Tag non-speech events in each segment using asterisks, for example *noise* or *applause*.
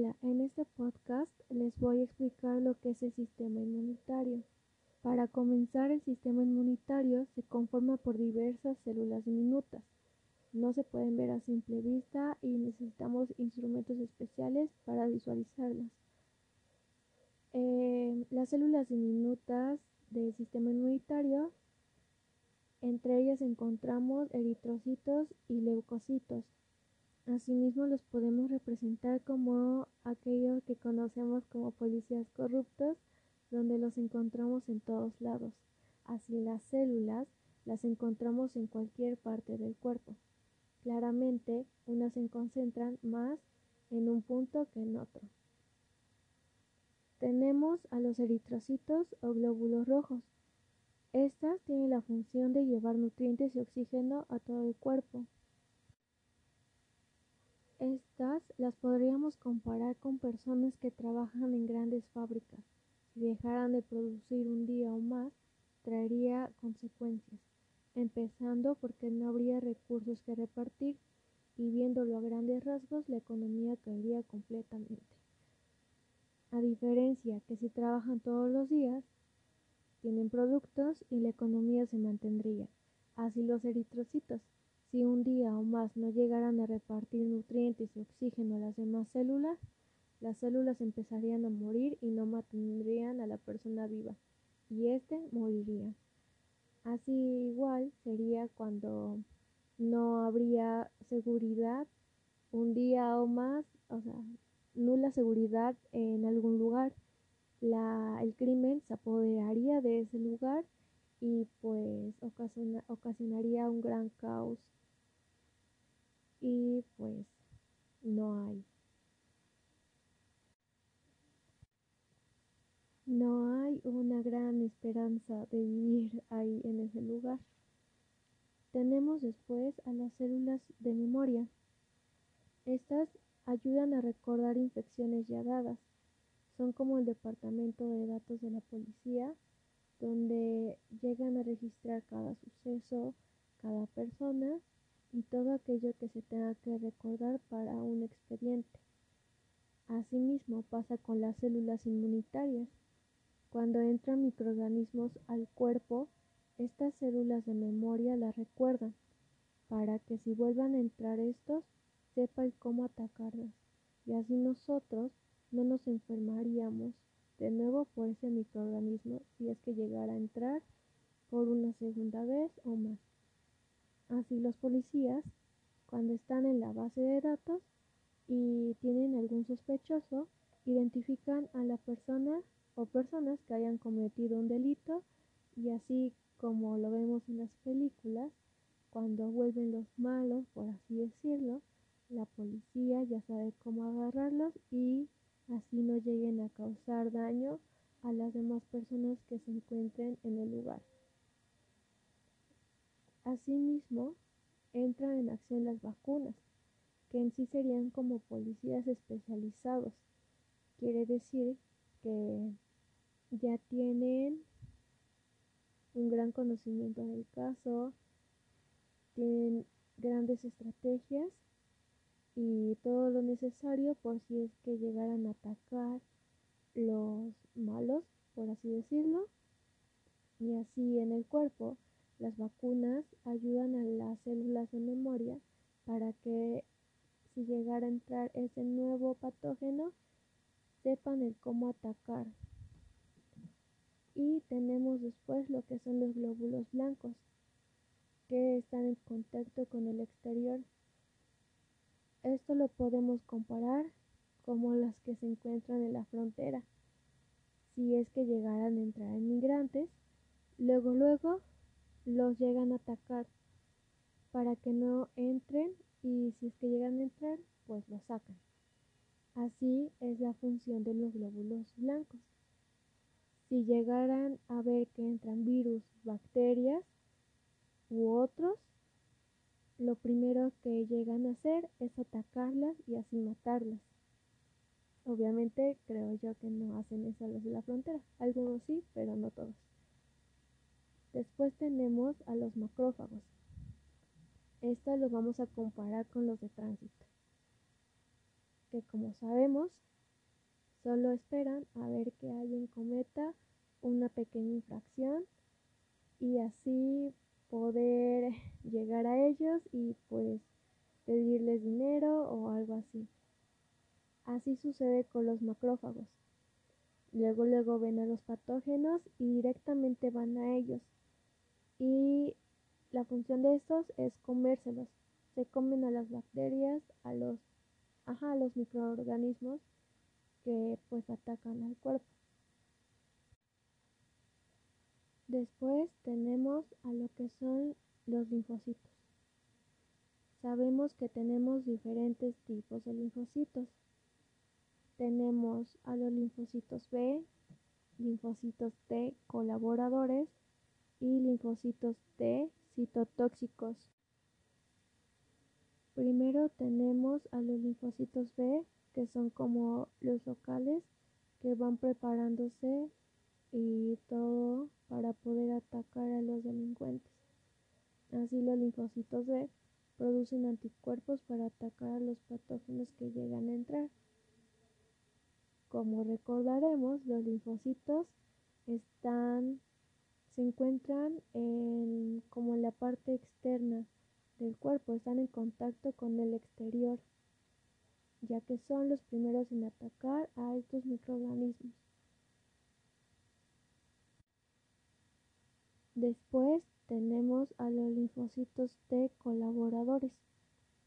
Hola, en este podcast les voy a explicar lo que es el sistema inmunitario. Para comenzar, el sistema inmunitario se conforma por diversas células diminutas. No se pueden ver a simple vista y necesitamos instrumentos especiales para visualizarlas. Eh, las células diminutas del sistema inmunitario, entre ellas encontramos eritrocitos y leucocitos. Asimismo, los podemos representar como aquellos que conocemos como policías corruptos, donde los encontramos en todos lados. Así las células las encontramos en cualquier parte del cuerpo. Claramente, unas se concentran más en un punto que en otro. Tenemos a los eritrocitos o glóbulos rojos. Estas tienen la función de llevar nutrientes y oxígeno a todo el cuerpo. Estas las podríamos comparar con personas que trabajan en grandes fábricas. Si dejaran de producir un día o más, traería consecuencias, empezando porque no habría recursos que repartir y viéndolo a grandes rasgos la economía caería completamente. A diferencia que si trabajan todos los días, tienen productos y la economía se mantendría. Así los eritrocitos si un día o más no llegaran a repartir nutrientes y oxígeno a las demás células, las células empezarían a morir y no mantendrían a la persona viva, y éste moriría. Así igual sería cuando no habría seguridad un día o más, o sea, nula seguridad en algún lugar. La, el crimen se apoderaría de ese lugar y pues ocasionaría un gran caos y pues no hay. No hay una gran esperanza de vivir ahí en ese lugar. Tenemos después a las células de memoria. Estas ayudan a recordar infecciones ya dadas. Son como el departamento de datos de la policía, donde llegan a registrar cada suceso, cada persona y todo aquello que se tenga que recordar para un expediente. Asimismo pasa con las células inmunitarias. Cuando entran microorganismos al cuerpo, estas células de memoria las recuerdan, para que si vuelvan a entrar estos, sepan cómo atacarlas, y así nosotros no nos enfermaríamos de nuevo por ese microorganismo si es que llegara a entrar por una segunda vez o más. Así los policías, cuando están en la base de datos y tienen algún sospechoso, identifican a la persona o personas que hayan cometido un delito y así como lo vemos en las películas, cuando vuelven los malos, por así decirlo, la policía ya sabe cómo agarrarlos y así no lleguen a causar daño a las demás personas que se encuentren en el lugar. Asimismo, entran en acción las vacunas, que en sí serían como policías especializados. Quiere decir que ya tienen un gran conocimiento del caso, tienen grandes estrategias y todo lo necesario por si es que llegaran a atacar los malos, por así decirlo, y así en el cuerpo las vacunas ayudan a las células de memoria para que si llegara a entrar ese nuevo patógeno, sepan el cómo atacar. Y tenemos después lo que son los glóbulos blancos, que están en contacto con el exterior. Esto lo podemos comparar como las que se encuentran en la frontera. Si es que llegaran a entrar inmigrantes, luego luego los llegan a atacar para que no entren y si es que llegan a entrar, pues los sacan. Así es la función de los glóbulos blancos. Si llegaran a ver que entran virus, bacterias u otros, lo primero que llegan a hacer es atacarlas y así matarlas. Obviamente creo yo que no hacen eso los de la frontera. Algunos sí, pero no todos. Después tenemos a los macrófagos. Estos los vamos a comparar con los de tránsito. que como sabemos, solo esperan a ver que alguien cometa una pequeña infracción y así poder llegar a ellos y pues pedirles dinero o algo así. Así sucede con los macrófagos. Luego luego ven a los patógenos y directamente van a ellos. Y la función de estos es comérselos. Se comen a las bacterias, a los, ajá, a los microorganismos que pues atacan al cuerpo. Después tenemos a lo que son los linfocitos. Sabemos que tenemos diferentes tipos de linfocitos. Tenemos a los linfocitos B, linfocitos T colaboradores y linfocitos T citotóxicos. Primero tenemos a los linfocitos B, que son como los locales que van preparándose y todo para poder atacar a los delincuentes. Así los linfocitos B producen anticuerpos para atacar a los patógenos que llegan a entrar. Como recordaremos, los linfocitos están se encuentran en, como en la parte externa del cuerpo, están en contacto con el exterior, ya que son los primeros en atacar a estos microorganismos. Después tenemos a los linfocitos T colaboradores,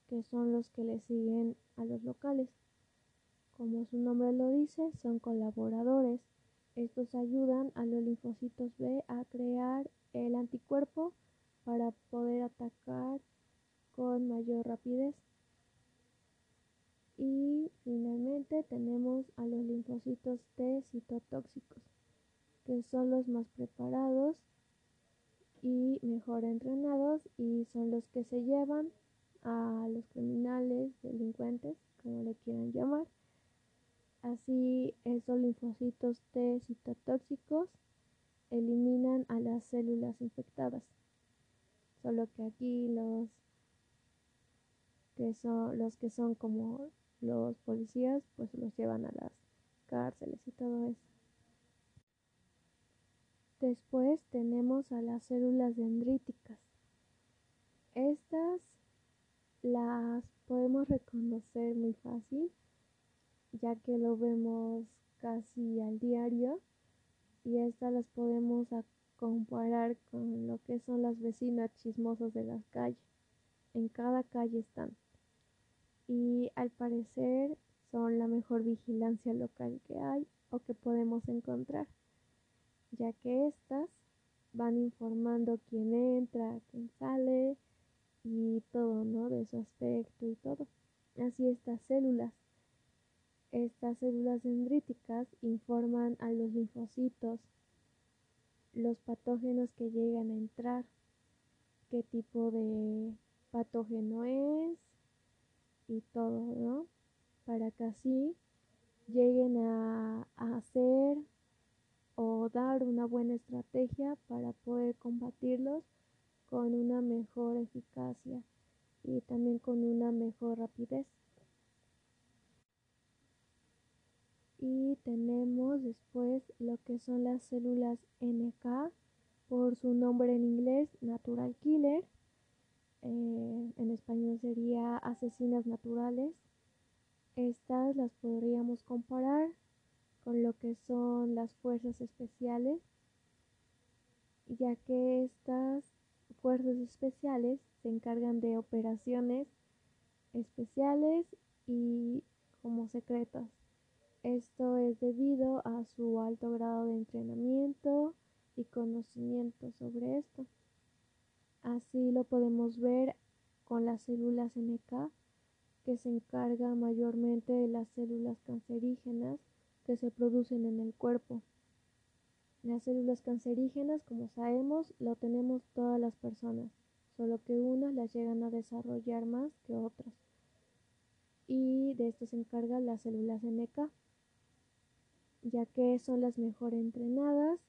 que son los que le siguen a los locales. Como su nombre lo dice, son colaboradores. Estos ayudan a los linfocitos B a crear el anticuerpo para poder atacar con mayor rapidez. Y finalmente tenemos a los linfocitos T citotóxicos, que son los más preparados y mejor entrenados y son los que se llevan a los criminales, delincuentes, como le quieran llamar. Así esos linfocitos T citotóxicos eliminan a las células infectadas. Solo que aquí los que son los que son como los policías pues los llevan a las cárceles y todo eso. Después tenemos a las células dendríticas. Estas las podemos reconocer muy fácil, ya que lo vemos casi al diario y estas las podemos comparar con lo que son las vecinas chismosas de las calles. En cada calle están. Y al parecer son la mejor vigilancia local que hay o que podemos encontrar ya que éstas van informando quién entra, quién sale y todo, ¿no? De su aspecto y todo. Así estas células. Estas células dendríticas informan a los linfocitos los patógenos que llegan a entrar, qué tipo de patógeno es y todo, ¿no? Para que así lleguen a, a hacer o dar una buena estrategia para poder combatirlos con una mejor eficacia y también con una mejor rapidez. Y tenemos después lo que son las células NK, por su nombre en inglés, Natural Killer. Eh, en español sería asesinas naturales. Estas las podríamos comparar con lo que son las fuerzas especiales, ya que estas fuerzas especiales se encargan de operaciones especiales y como secretas. Esto es debido a su alto grado de entrenamiento y conocimiento sobre esto. Así lo podemos ver con las células NK, que se encarga mayormente de las células cancerígenas que se producen en el cuerpo. Las células cancerígenas, como sabemos, lo tenemos todas las personas, solo que unas las llegan a desarrollar más que otras. Y de esto se encargan las células NK, ya que son las mejor entrenadas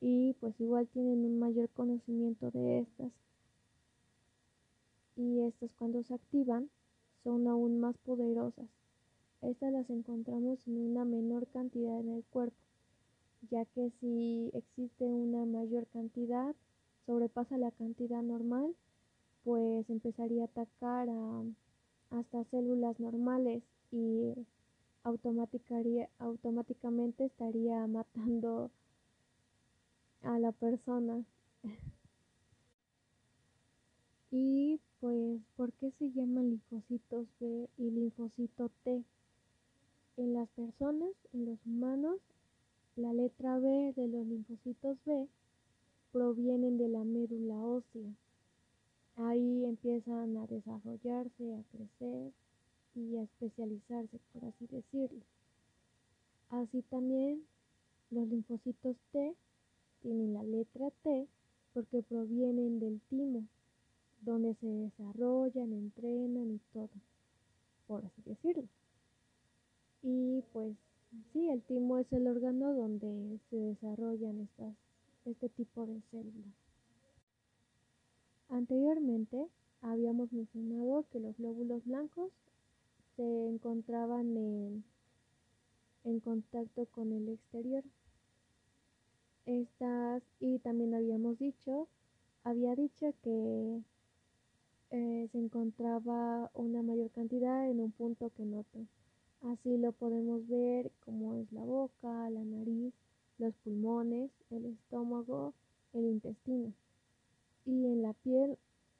y pues igual tienen un mayor conocimiento de estas. Y estas cuando se activan son aún más poderosas estas las encontramos en una menor cantidad en el cuerpo, ya que si existe una mayor cantidad, sobrepasa la cantidad normal, pues empezaría a atacar a hasta células normales y automáticamente estaría matando a la persona. *laughs* y pues, ¿por qué se llaman linfocitos B y linfocito T? En las personas, en los humanos, la letra B de los linfocitos B provienen de la médula ósea. Ahí empiezan a desarrollarse, a crecer y a especializarse, por así decirlo. Así también los linfocitos T tienen la letra T porque provienen del timo, donde se desarrollan, entrenan y todo, por así decirlo. Y pues sí, el timo es el órgano donde se desarrollan estas, este tipo de células. Anteriormente habíamos mencionado que los glóbulos blancos se encontraban en, en contacto con el exterior. Estas, y también habíamos dicho, había dicho que eh, se encontraba una mayor cantidad en un punto que en otro. Así lo podemos ver como es la boca, la nariz, los pulmones, el estómago, el intestino y en la piel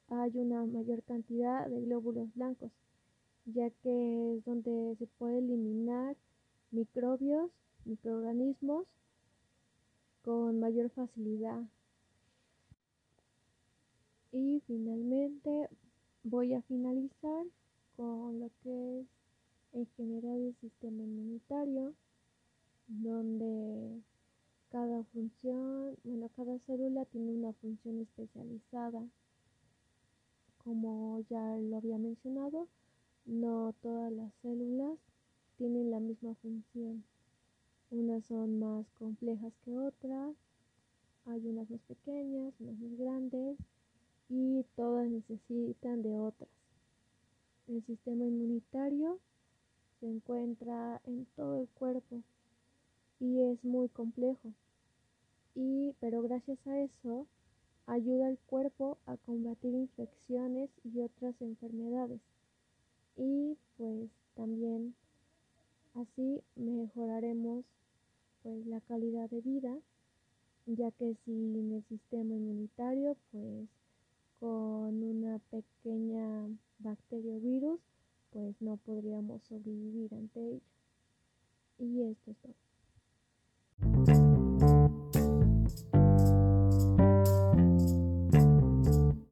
hay una mayor cantidad de glóbulos blancos, ya que es donde se puede eliminar microbios, microorganismos con mayor facilidad. Y finalmente voy a finalizar con lo que es en general el sistema inmunitario, donde cada función, bueno, cada célula tiene una función especializada. Como ya lo había mencionado, no todas las células tienen la misma función. Unas son más complejas que otras, hay unas más pequeñas, unas más grandes y todas necesitan de otras. El sistema inmunitario se encuentra en todo el cuerpo y es muy complejo y pero gracias a eso ayuda al cuerpo a combatir infecciones y otras enfermedades y pues también así mejoraremos pues la calidad de vida ya que sin el sistema inmunitario pues con una pequeña bacteria o virus pues no podríamos sobrevivir ante ello. Y esto es todo